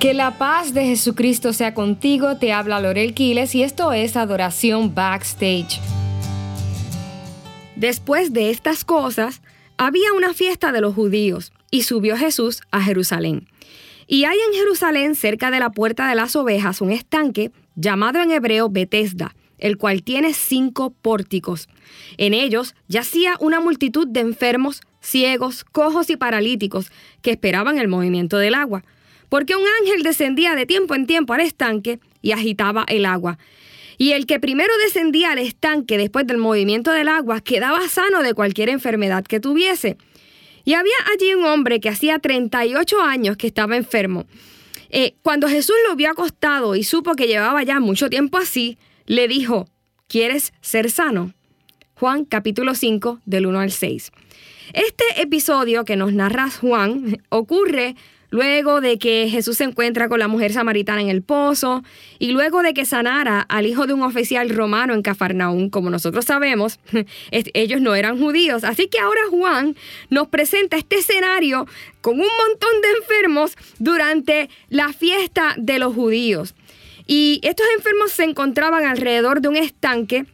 Que la paz de Jesucristo sea contigo, te habla Lorel Quiles y esto es Adoración Backstage. Después de estas cosas, había una fiesta de los judíos y subió Jesús a Jerusalén. Y hay en Jerusalén, cerca de la puerta de las ovejas, un estanque llamado en hebreo Betesda, el cual tiene cinco pórticos. En ellos yacía una multitud de enfermos, ciegos, cojos y paralíticos que esperaban el movimiento del agua porque un ángel descendía de tiempo en tiempo al estanque y agitaba el agua. Y el que primero descendía al estanque después del movimiento del agua quedaba sano de cualquier enfermedad que tuviese. Y había allí un hombre que hacía 38 años que estaba enfermo. Eh, cuando Jesús lo vio acostado y supo que llevaba ya mucho tiempo así, le dijo, ¿quieres ser sano? Juan capítulo 5 del 1 al 6. Este episodio que nos narra Juan ocurre luego de que Jesús se encuentra con la mujer samaritana en el pozo y luego de que sanara al hijo de un oficial romano en Cafarnaún, como nosotros sabemos, ellos no eran judíos. Así que ahora Juan nos presenta este escenario con un montón de enfermos durante la fiesta de los judíos. Y estos enfermos se encontraban alrededor de un estanque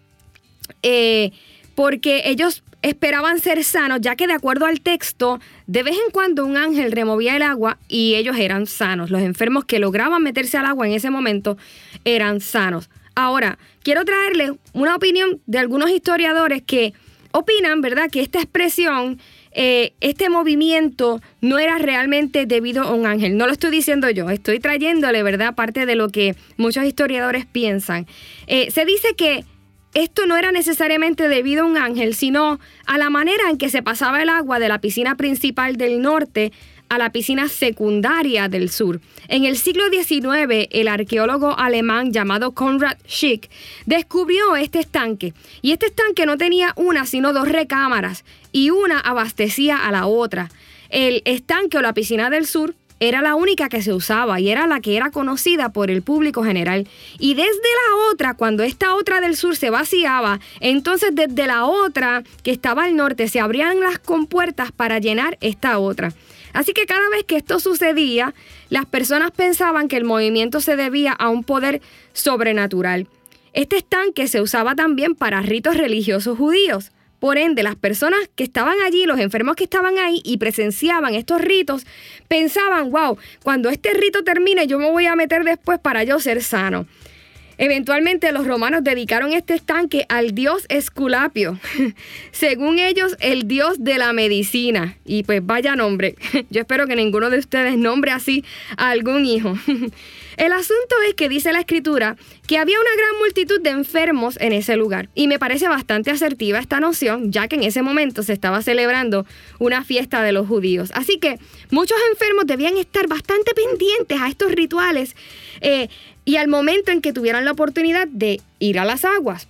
eh, porque ellos esperaban ser sanos, ya que de acuerdo al texto, de vez en cuando un ángel removía el agua y ellos eran sanos. Los enfermos que lograban meterse al agua en ese momento eran sanos. Ahora, quiero traerles una opinión de algunos historiadores que opinan, ¿verdad?, que esta expresión, eh, este movimiento no era realmente debido a un ángel. No lo estoy diciendo yo, estoy trayéndole, ¿verdad?, parte de lo que muchos historiadores piensan. Eh, se dice que esto no era necesariamente debido a un ángel, sino a la manera en que se pasaba el agua de la piscina principal del norte a la piscina secundaria del sur. En el siglo XIX, el arqueólogo alemán llamado Konrad Schick descubrió este estanque. Y este estanque no tenía una, sino dos recámaras, y una abastecía a la otra. El estanque o la piscina del sur era la única que se usaba y era la que era conocida por el público general. Y desde la otra, cuando esta otra del sur se vaciaba, entonces desde la otra que estaba al norte se abrían las compuertas para llenar esta otra. Así que cada vez que esto sucedía, las personas pensaban que el movimiento se debía a un poder sobrenatural. Este estanque se usaba también para ritos religiosos judíos. Por ende, las personas que estaban allí, los enfermos que estaban ahí y presenciaban estos ritos, pensaban, wow, cuando este rito termine yo me voy a meter después para yo ser sano. Eventualmente los romanos dedicaron este estanque al dios Esculapio, según ellos el dios de la medicina. Y pues vaya nombre, yo espero que ninguno de ustedes nombre así a algún hijo. El asunto es que dice la escritura que había una gran multitud de enfermos en ese lugar y me parece bastante asertiva esta noción ya que en ese momento se estaba celebrando una fiesta de los judíos. Así que muchos enfermos debían estar bastante pendientes a estos rituales eh, y al momento en que tuvieran la oportunidad de ir a las aguas.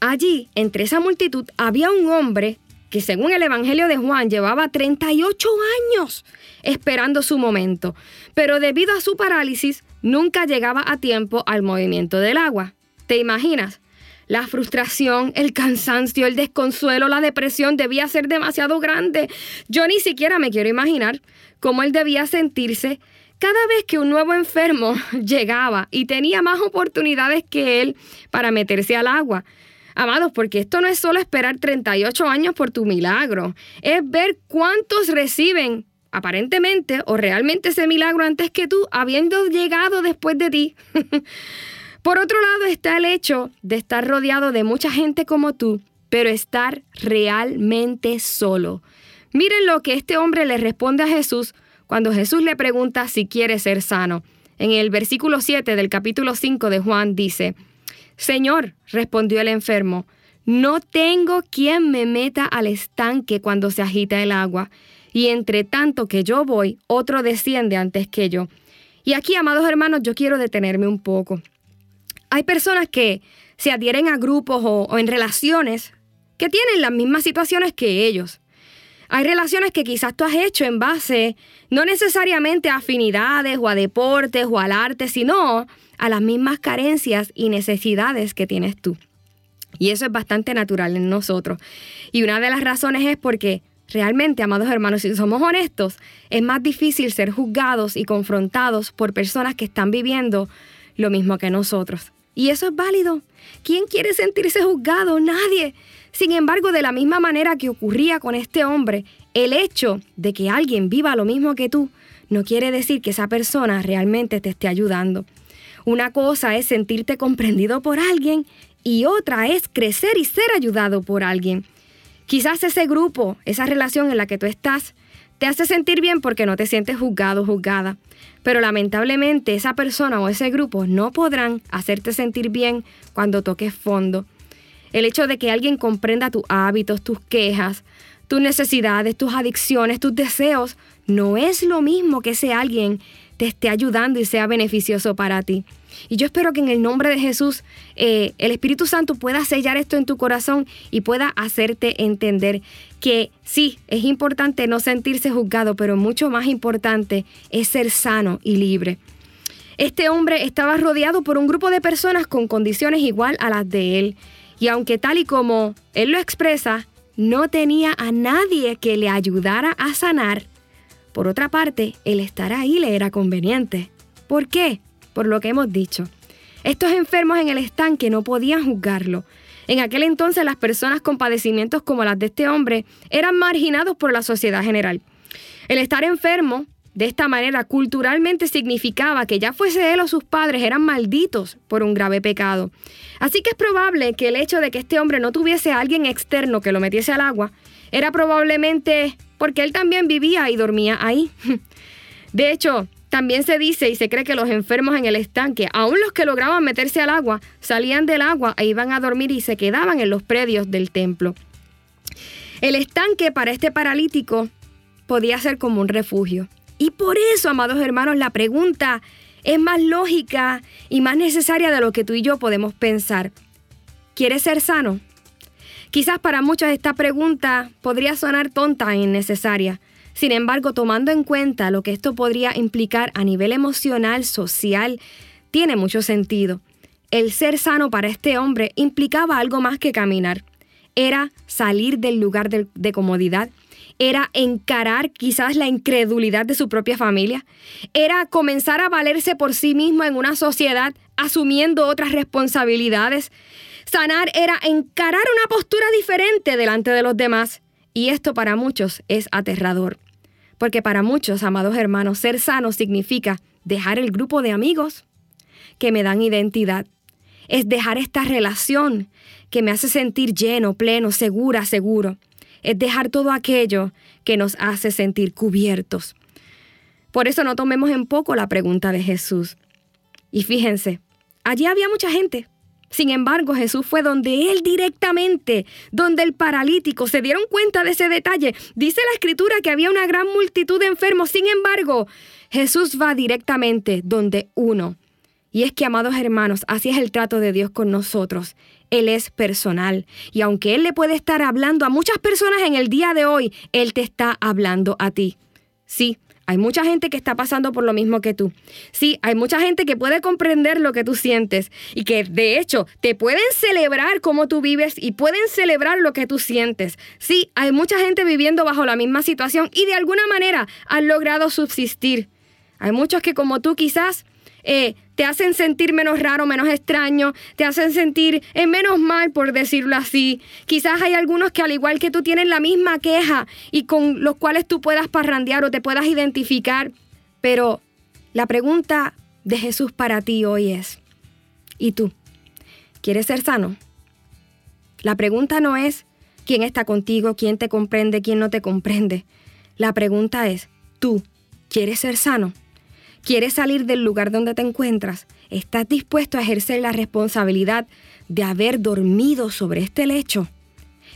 Allí, entre esa multitud, había un hombre que según el Evangelio de Juan llevaba 38 años esperando su momento, pero debido a su parálisis nunca llegaba a tiempo al movimiento del agua. ¿Te imaginas? La frustración, el cansancio, el desconsuelo, la depresión debía ser demasiado grande. Yo ni siquiera me quiero imaginar cómo él debía sentirse cada vez que un nuevo enfermo llegaba y tenía más oportunidades que él para meterse al agua. Amados, porque esto no es solo esperar 38 años por tu milagro, es ver cuántos reciben aparentemente o realmente ese milagro antes que tú, habiendo llegado después de ti. Por otro lado está el hecho de estar rodeado de mucha gente como tú, pero estar realmente solo. Miren lo que este hombre le responde a Jesús cuando Jesús le pregunta si quiere ser sano. En el versículo 7 del capítulo 5 de Juan dice, Señor, respondió el enfermo, no tengo quien me meta al estanque cuando se agita el agua y entre tanto que yo voy, otro desciende antes que yo. Y aquí, amados hermanos, yo quiero detenerme un poco. Hay personas que se adhieren a grupos o, en relaciones que tienen las mismas situaciones que ellos. Hay relaciones que quizás tú has hecho en base no necesariamente a afinidades o a deportes o al arte, sino a las mismas carencias y necesidades que tienes tú. Y eso es bastante natural en nosotros. Y una de las razones es porque Realmente, amados hermanos, si somos honestos, es más difícil ser juzgados y confrontados por personas que están viviendo lo mismo que nosotros. Y eso es válido. ¿Quién quiere sentirse juzgado? Nadie. Sin embargo, de la misma manera que ocurría con este hombre, el hecho de que alguien viva lo mismo que tú no quiere decir que esa persona realmente te esté ayudando. Una cosa es sentirte comprendido por alguien y otra es crecer y ser ayudado por alguien. Quizás ese grupo, esa relación en la que tú estás, te hace sentir bien porque no te sientes juzgado o juzgada. Pero lamentablemente esa persona o ese grupo no podrán hacerte sentir bien cuando toques fondo. El hecho de que alguien comprenda tus hábitos, tus quejas, tus necesidades, tus adicciones, tus deseos, no es lo mismo que ese alguien te esté ayudando y sea beneficioso para ti. Y yo espero que en el nombre de Jesús eh, el Espíritu Santo pueda sellar esto en tu corazón y pueda hacerte entender que sí, es importante no sentirse juzgado, pero mucho más importante es ser sano y libre. Este hombre estaba rodeado por un grupo de personas con condiciones igual a las de él. Y aunque tal y como él lo expresa, no tenía a nadie que le ayudara a sanar, por otra parte, el estar ahí le era conveniente. ¿Por qué? Por lo que hemos dicho. Estos enfermos en el estanque no podían juzgarlo. En aquel entonces las personas con padecimientos como las de este hombre eran marginados por la sociedad general. El estar enfermo de esta manera culturalmente significaba que ya fuese él o sus padres eran malditos por un grave pecado. Así que es probable que el hecho de que este hombre no tuviese a alguien externo que lo metiese al agua era probablemente porque él también vivía y dormía ahí. De hecho, también se dice y se cree que los enfermos en el estanque, aun los que lograban meterse al agua, salían del agua e iban a dormir y se quedaban en los predios del templo. El estanque para este paralítico podía ser como un refugio. Y por eso, amados hermanos, la pregunta es más lógica y más necesaria de lo que tú y yo podemos pensar. ¿Quieres ser sano? Quizás para muchos esta pregunta podría sonar tonta e innecesaria, sin embargo, tomando en cuenta lo que esto podría implicar a nivel emocional, social, tiene mucho sentido. El ser sano para este hombre implicaba algo más que caminar. Era salir del lugar de, comodidad, era encarar quizás la incredulidad de su propia familia, era comenzar a valerse por sí mismo en una sociedad asumiendo otras responsabilidades. Sanar era encarar una postura diferente delante de los demás y esto para muchos es aterrador. Porque para muchos, amados hermanos, ser sano significa dejar el grupo de amigos que me dan identidad. Es dejar esta relación que me hace sentir lleno, pleno, segura, seguro. Es dejar todo aquello que nos hace sentir cubiertos. Por eso no tomemos en poco la pregunta de Jesús. Y fíjense, allí había mucha gente, sin embargo, Jesús fue donde él directamente, donde el paralítico se dieron cuenta de ese detalle. Dice la escritura que había una gran multitud de enfermos. Sin embargo, Jesús va directamente donde uno. Y es que, amados hermanos, así es el trato de Dios con nosotros. Él es personal. Y aunque Él le puede estar hablando a muchas personas en el día de hoy, Él te está hablando a ti. Sí, hay mucha gente que está pasando por lo mismo que tú. Sí, hay mucha gente que puede comprender lo que tú sientes y que de hecho te pueden celebrar cómo tú vives y pueden celebrar lo que tú sientes. Sí, hay mucha gente viviendo bajo la misma situación y de alguna manera han logrado subsistir. Hay muchos que como tú quizás eh, te hacen sentir menos raro, menos extraño, te hacen sentir eh, menos mal, por decirlo así. Quizás hay algunos que al igual que tú tienen la misma queja y con los cuales tú puedas parrandear o te puedas identificar. Pero la pregunta de Jesús para ti hoy es, ¿y tú? ¿Quieres ser sano? La pregunta no es quién está contigo, quién te comprende, quién no te comprende. La pregunta es, ¿tú quieres ser sano? ¿Quieres salir del lugar donde te encuentras? ¿Estás dispuesto a ejercer la responsabilidad de haber dormido sobre este lecho?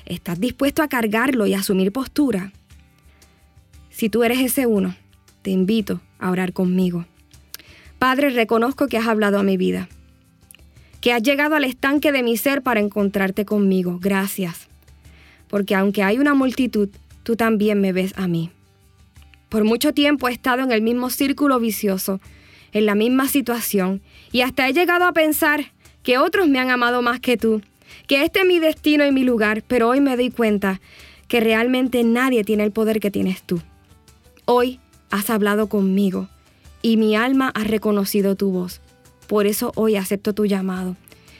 ¿Estás dispuesto a cargarlo y asumir postura? Si tú eres ese uno, te invito a orar conmigo. Padre, reconozco que has hablado a mi vida, que has llegado al estanque de mi ser para encontrarte conmigo. Gracias, porque aunque hay una multitud, tú también me ves a mí. Por mucho tiempo he estado en el mismo círculo vicioso, en la misma situación, y hasta he llegado a pensar que otros me han amado más que tú, que este es mi destino y mi lugar, pero hoy me doy cuenta que realmente nadie tiene el poder que tienes tú. Hoy has hablado conmigo y mi alma ha reconocido tu voz. Por eso hoy acepto tu llamado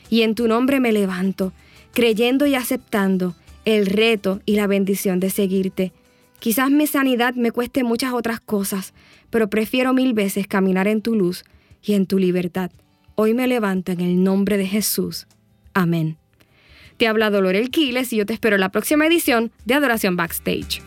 y en tu nombre me levanto, creyendo y aceptando el reto y la bendición de seguirte. Quizás mi sanidad me cueste muchas otras cosas, pero prefiero mil veces caminar en tu luz y en tu libertad. Hoy me levanto en el nombre de Jesús. Amén. Te habla Dolor Quiles y yo te espero en la próxima edición de Adoración Backstage.